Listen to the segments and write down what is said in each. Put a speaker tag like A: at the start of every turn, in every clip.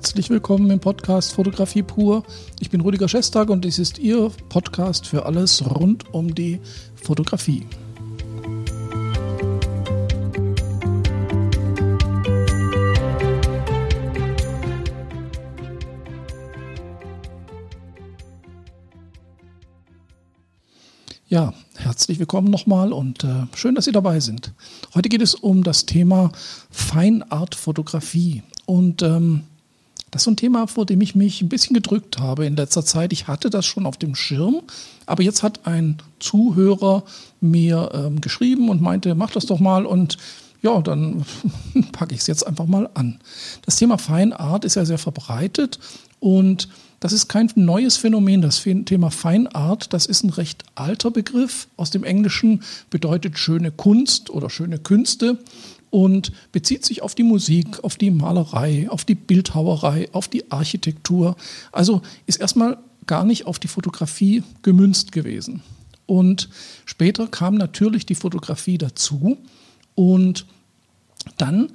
A: Herzlich willkommen im Podcast Fotografie pur. Ich bin Rüdiger Schestag und dies ist Ihr Podcast für alles rund um die Fotografie. Ja, herzlich willkommen nochmal und äh, schön, dass Sie dabei sind. Heute geht es um das Thema Feinart-Fotografie. Und ähm, das ist so ein Thema, vor dem ich mich ein bisschen gedrückt habe in letzter Zeit. Ich hatte das schon auf dem Schirm, aber jetzt hat ein Zuhörer mir ähm, geschrieben und meinte, mach das doch mal und ja, dann packe ich es jetzt einfach mal an. Das Thema Feinart ist ja sehr verbreitet und das ist kein neues Phänomen. Das Thema Feinart, das ist ein recht alter Begriff. Aus dem Englischen bedeutet schöne Kunst oder schöne Künste und bezieht sich auf die Musik, auf die Malerei, auf die Bildhauerei, auf die Architektur. Also ist erstmal gar nicht auf die Fotografie gemünzt gewesen. Und später kam natürlich die Fotografie dazu und dann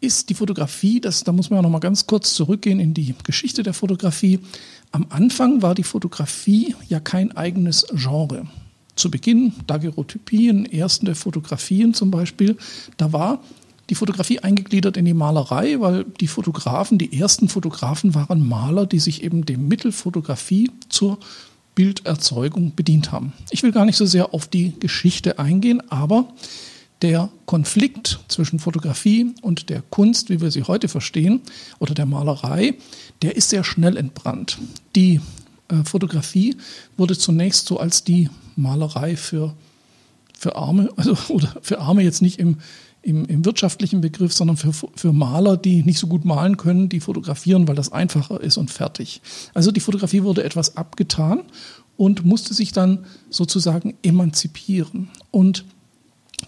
A: ist die Fotografie, das, da muss man ja noch mal ganz kurz zurückgehen in die Geschichte der Fotografie. Am Anfang war die Fotografie ja kein eigenes Genre. Zu Beginn, Daguerreotypien, ersten der Fotografien zum Beispiel, da war die Fotografie eingegliedert in die Malerei, weil die Fotografen, die ersten Fotografen waren Maler, die sich eben dem Mittel Fotografie zur Bilderzeugung bedient haben. Ich will gar nicht so sehr auf die Geschichte eingehen, aber der Konflikt zwischen Fotografie und der Kunst, wie wir sie heute verstehen, oder der Malerei, der ist sehr schnell entbrannt. Die äh, Fotografie wurde zunächst so als die Malerei für, für Arme, also oder für Arme jetzt nicht im, im, im wirtschaftlichen Begriff, sondern für, für Maler, die nicht so gut malen können, die fotografieren, weil das einfacher ist und fertig. Also die Fotografie wurde etwas abgetan und musste sich dann sozusagen emanzipieren. Und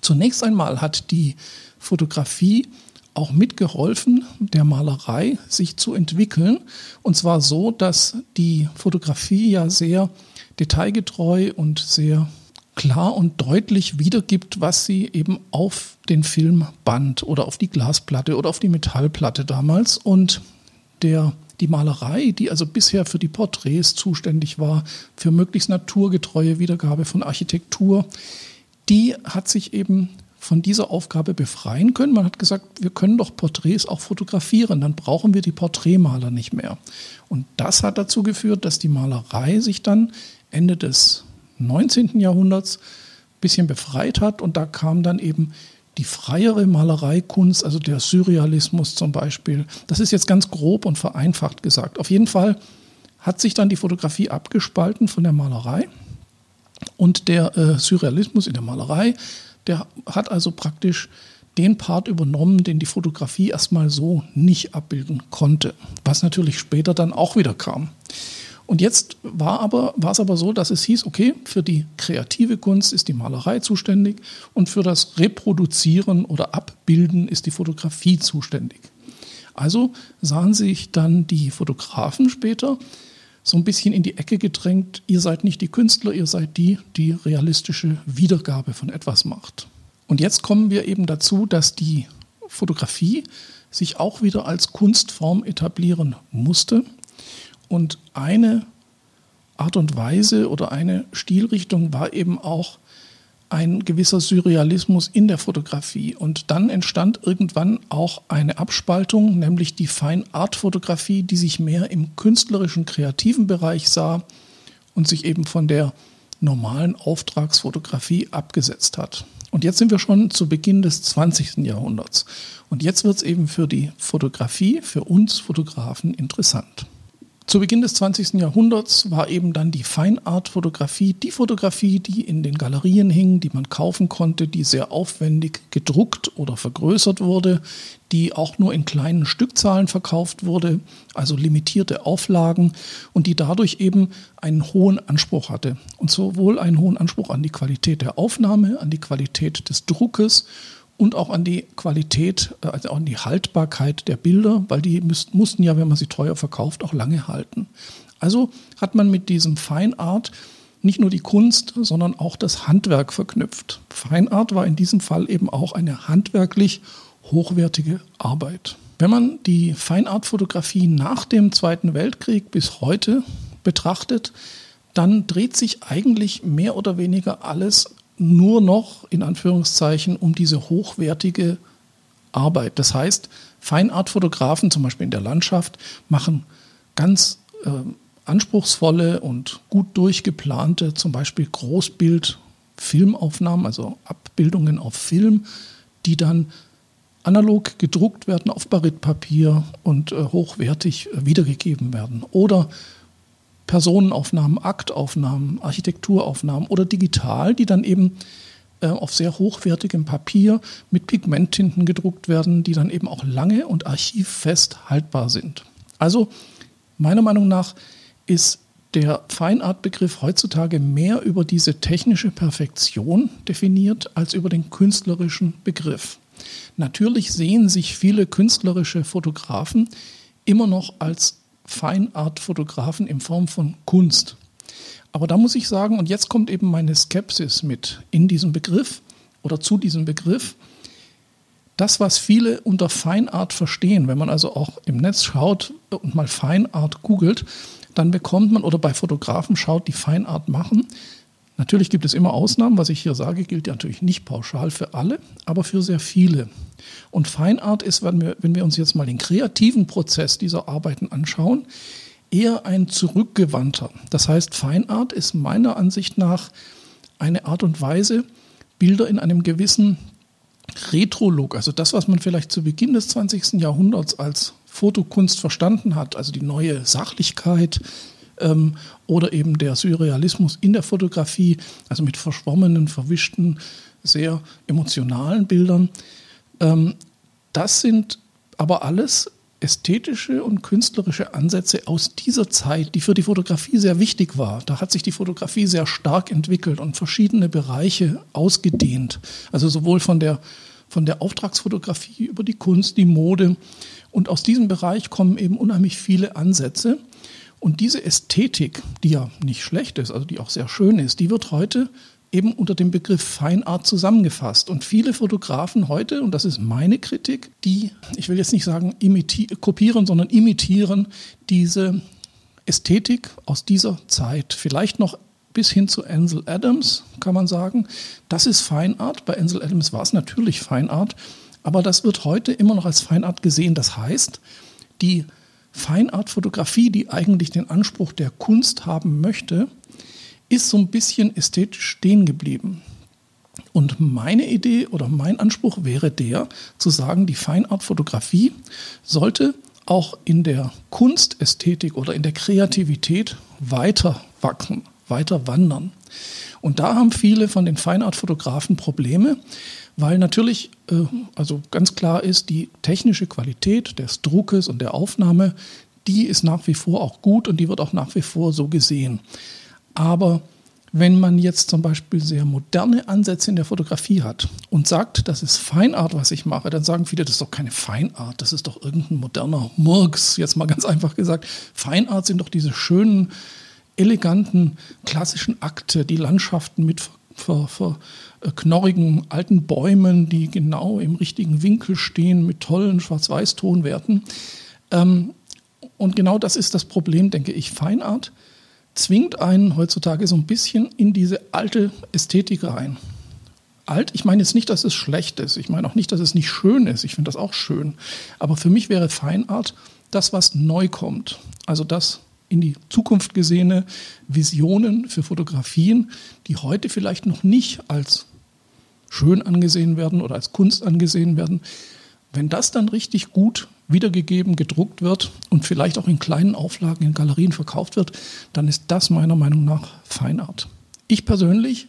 A: Zunächst einmal hat die Fotografie auch mitgeholfen, der Malerei sich zu entwickeln. Und zwar so, dass die Fotografie ja sehr detailgetreu und sehr klar und deutlich wiedergibt, was sie eben auf den Filmband oder auf die Glasplatte oder auf die Metallplatte damals und der die Malerei, die also bisher für die Porträts zuständig war, für möglichst naturgetreue Wiedergabe von Architektur, die hat sich eben von dieser Aufgabe befreien können. Man hat gesagt, wir können doch Porträts auch fotografieren, dann brauchen wir die Porträtmaler nicht mehr. Und das hat dazu geführt, dass die Malerei sich dann Ende des 19. Jahrhunderts ein bisschen befreit hat und da kam dann eben die freiere Malereikunst, also der Surrealismus zum Beispiel. Das ist jetzt ganz grob und vereinfacht gesagt. Auf jeden Fall hat sich dann die Fotografie abgespalten von der Malerei und der äh, Surrealismus in der Malerei, der hat also praktisch den Part übernommen, den die Fotografie erstmal so nicht abbilden konnte, was natürlich später dann auch wieder kam. Und jetzt war, aber, war es aber so, dass es hieß, okay, für die kreative Kunst ist die Malerei zuständig und für das Reproduzieren oder Abbilden ist die Fotografie zuständig. Also sahen sich dann die Fotografen später so ein bisschen in die Ecke gedrängt, ihr seid nicht die Künstler, ihr seid die, die realistische Wiedergabe von etwas macht. Und jetzt kommen wir eben dazu, dass die Fotografie sich auch wieder als Kunstform etablieren musste. Und eine Art und Weise oder eine Stilrichtung war eben auch ein gewisser Surrealismus in der Fotografie. Und dann entstand irgendwann auch eine Abspaltung, nämlich die Fine-Art-Fotografie, die sich mehr im künstlerischen, kreativen Bereich sah und sich eben von der normalen Auftragsfotografie abgesetzt hat. Und jetzt sind wir schon zu Beginn des 20. Jahrhunderts. Und jetzt wird es eben für die Fotografie, für uns Fotografen interessant. Zu Beginn des 20. Jahrhunderts war eben dann die Feinart-Fotografie die Fotografie, die in den Galerien hing, die man kaufen konnte, die sehr aufwendig gedruckt oder vergrößert wurde, die auch nur in kleinen Stückzahlen verkauft wurde, also limitierte Auflagen und die dadurch eben einen hohen Anspruch hatte. Und sowohl einen hohen Anspruch an die Qualität der Aufnahme, an die Qualität des Druckes und auch an die Qualität, äh, also auch an die Haltbarkeit der Bilder, weil die müssten, mussten ja, wenn man sie teuer verkauft, auch lange halten. Also hat man mit diesem Feinart nicht nur die Kunst, sondern auch das Handwerk verknüpft. Feinart war in diesem Fall eben auch eine handwerklich hochwertige Arbeit. Wenn man die Feinartfotografie nach dem Zweiten Weltkrieg bis heute betrachtet, dann dreht sich eigentlich mehr oder weniger alles nur noch in Anführungszeichen um diese hochwertige Arbeit. Das heißt, Feinartfotografen, zum Beispiel in der Landschaft, machen ganz äh, anspruchsvolle und gut durchgeplante, zum Beispiel Großbild-Filmaufnahmen, also Abbildungen auf Film, die dann analog gedruckt werden auf Baritpapier und äh, hochwertig äh, wiedergegeben werden. Oder Personenaufnahmen, Aktaufnahmen, Architekturaufnahmen oder digital, die dann eben äh, auf sehr hochwertigem Papier mit Pigmenttinten gedruckt werden, die dann eben auch lange und archivfest haltbar sind. Also meiner Meinung nach ist der Feinartbegriff heutzutage mehr über diese technische Perfektion definiert als über den künstlerischen Begriff. Natürlich sehen sich viele künstlerische Fotografen immer noch als Feinartfotografen in Form von Kunst. Aber da muss ich sagen, und jetzt kommt eben meine Skepsis mit in diesem Begriff oder zu diesem Begriff. Das, was viele unter Feinart verstehen, wenn man also auch im Netz schaut und mal Feinart googelt, dann bekommt man oder bei Fotografen schaut, die Feinart machen, Natürlich gibt es immer Ausnahmen. Was ich hier sage, gilt ja natürlich nicht pauschal für alle, aber für sehr viele. Und Feinart ist, wenn wir, wenn wir uns jetzt mal den kreativen Prozess dieser Arbeiten anschauen, eher ein zurückgewandter. Das heißt, Feinart ist meiner Ansicht nach eine Art und Weise, Bilder in einem gewissen Retro-Look, also das, was man vielleicht zu Beginn des 20. Jahrhunderts als Fotokunst verstanden hat, also die neue Sachlichkeit, ähm, oder eben der Surrealismus in der Fotografie, also mit verschwommenen, verwischten, sehr emotionalen Bildern. Ähm, das sind aber alles ästhetische und künstlerische Ansätze aus dieser Zeit, die für die Fotografie sehr wichtig war. Da hat sich die Fotografie sehr stark entwickelt und verschiedene Bereiche ausgedehnt. Also sowohl von der, von der Auftragsfotografie über die Kunst, die Mode. Und aus diesem Bereich kommen eben unheimlich viele Ansätze. Und diese Ästhetik, die ja nicht schlecht ist, also die auch sehr schön ist, die wird heute eben unter dem Begriff Feinart zusammengefasst. Und viele Fotografen heute, und das ist meine Kritik, die, ich will jetzt nicht sagen kopieren, sondern imitieren diese Ästhetik aus dieser Zeit. Vielleicht noch bis hin zu Ansel Adams, kann man sagen. Das ist Feinart. Bei Ansel Adams war es natürlich Feinart. Aber das wird heute immer noch als Feinart gesehen. Das heißt, die Feinartfotografie, die eigentlich den Anspruch der Kunst haben möchte, ist so ein bisschen ästhetisch stehen geblieben. Und meine Idee oder mein Anspruch wäre der, zu sagen, die Feinartfotografie sollte auch in der Kunstästhetik oder in der Kreativität weiter wachsen, weiter wandern. Und da haben viele von den Feinartfotografen Probleme, weil natürlich, äh, also ganz klar ist, die technische Qualität des Druckes und der Aufnahme, die ist nach wie vor auch gut und die wird auch nach wie vor so gesehen. Aber wenn man jetzt zum Beispiel sehr moderne Ansätze in der Fotografie hat und sagt, das ist Feinart, was ich mache, dann sagen viele, das ist doch keine Feinart, das ist doch irgendein moderner Murks, jetzt mal ganz einfach gesagt. Feinart sind doch diese schönen, eleganten, klassischen Akte, die Landschaften mit ver, ver, äh, knorrigen alten Bäumen, die genau im richtigen Winkel stehen mit tollen Schwarz-Weiß-Tonwerten. Ähm, und genau das ist das Problem, denke ich. Feinart zwingt einen heutzutage so ein bisschen in diese alte Ästhetik rein. Alt, ich meine jetzt nicht, dass es schlecht ist. Ich meine auch nicht, dass es nicht schön ist. Ich finde das auch schön. Aber für mich wäre Feinart das, was neu kommt. Also das, in die Zukunft gesehene Visionen für Fotografien, die heute vielleicht noch nicht als schön angesehen werden oder als Kunst angesehen werden. Wenn das dann richtig gut wiedergegeben, gedruckt wird und vielleicht auch in kleinen Auflagen in Galerien verkauft wird, dann ist das meiner Meinung nach Feinart. Ich persönlich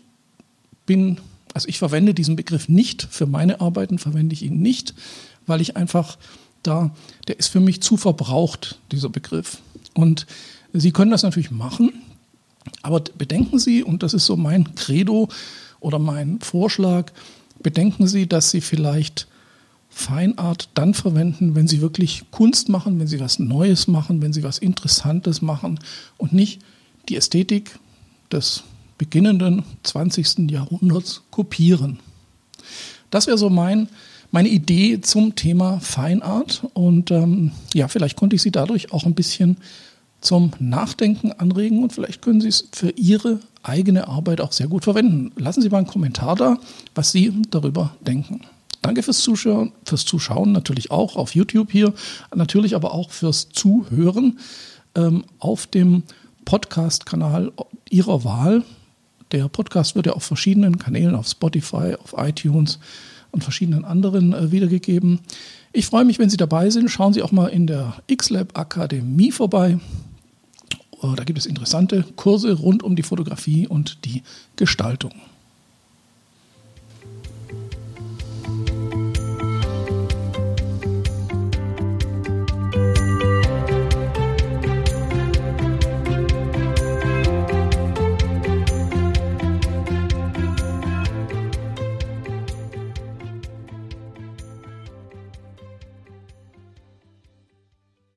A: bin, also ich verwende diesen Begriff nicht für meine Arbeiten, verwende ich ihn nicht, weil ich einfach da, der ist für mich zu verbraucht, dieser Begriff. Und Sie können das natürlich machen, aber bedenken Sie, und das ist so mein Credo oder mein Vorschlag, bedenken Sie, dass Sie vielleicht Feinart dann verwenden, wenn Sie wirklich Kunst machen, wenn Sie was Neues machen, wenn Sie was Interessantes machen und nicht die Ästhetik des beginnenden 20. Jahrhunderts kopieren. Das wäre so mein meine Idee zum Thema Feinart. Und ähm, ja, vielleicht konnte ich Sie dadurch auch ein bisschen zum Nachdenken anregen und vielleicht können Sie es für Ihre eigene Arbeit auch sehr gut verwenden. Lassen Sie mal einen Kommentar da, was Sie darüber denken. Danke fürs Zuschauen, fürs Zuschauen natürlich auch auf YouTube hier, natürlich aber auch fürs Zuhören ähm, auf dem Podcast-Kanal Ihrer Wahl. Der Podcast wird ja auf verschiedenen Kanälen, auf Spotify, auf iTunes und verschiedenen anderen äh, wiedergegeben. Ich freue mich, wenn Sie dabei sind. Schauen Sie auch mal in der XLab Akademie vorbei. Da gibt es interessante Kurse rund um die Fotografie und die Gestaltung.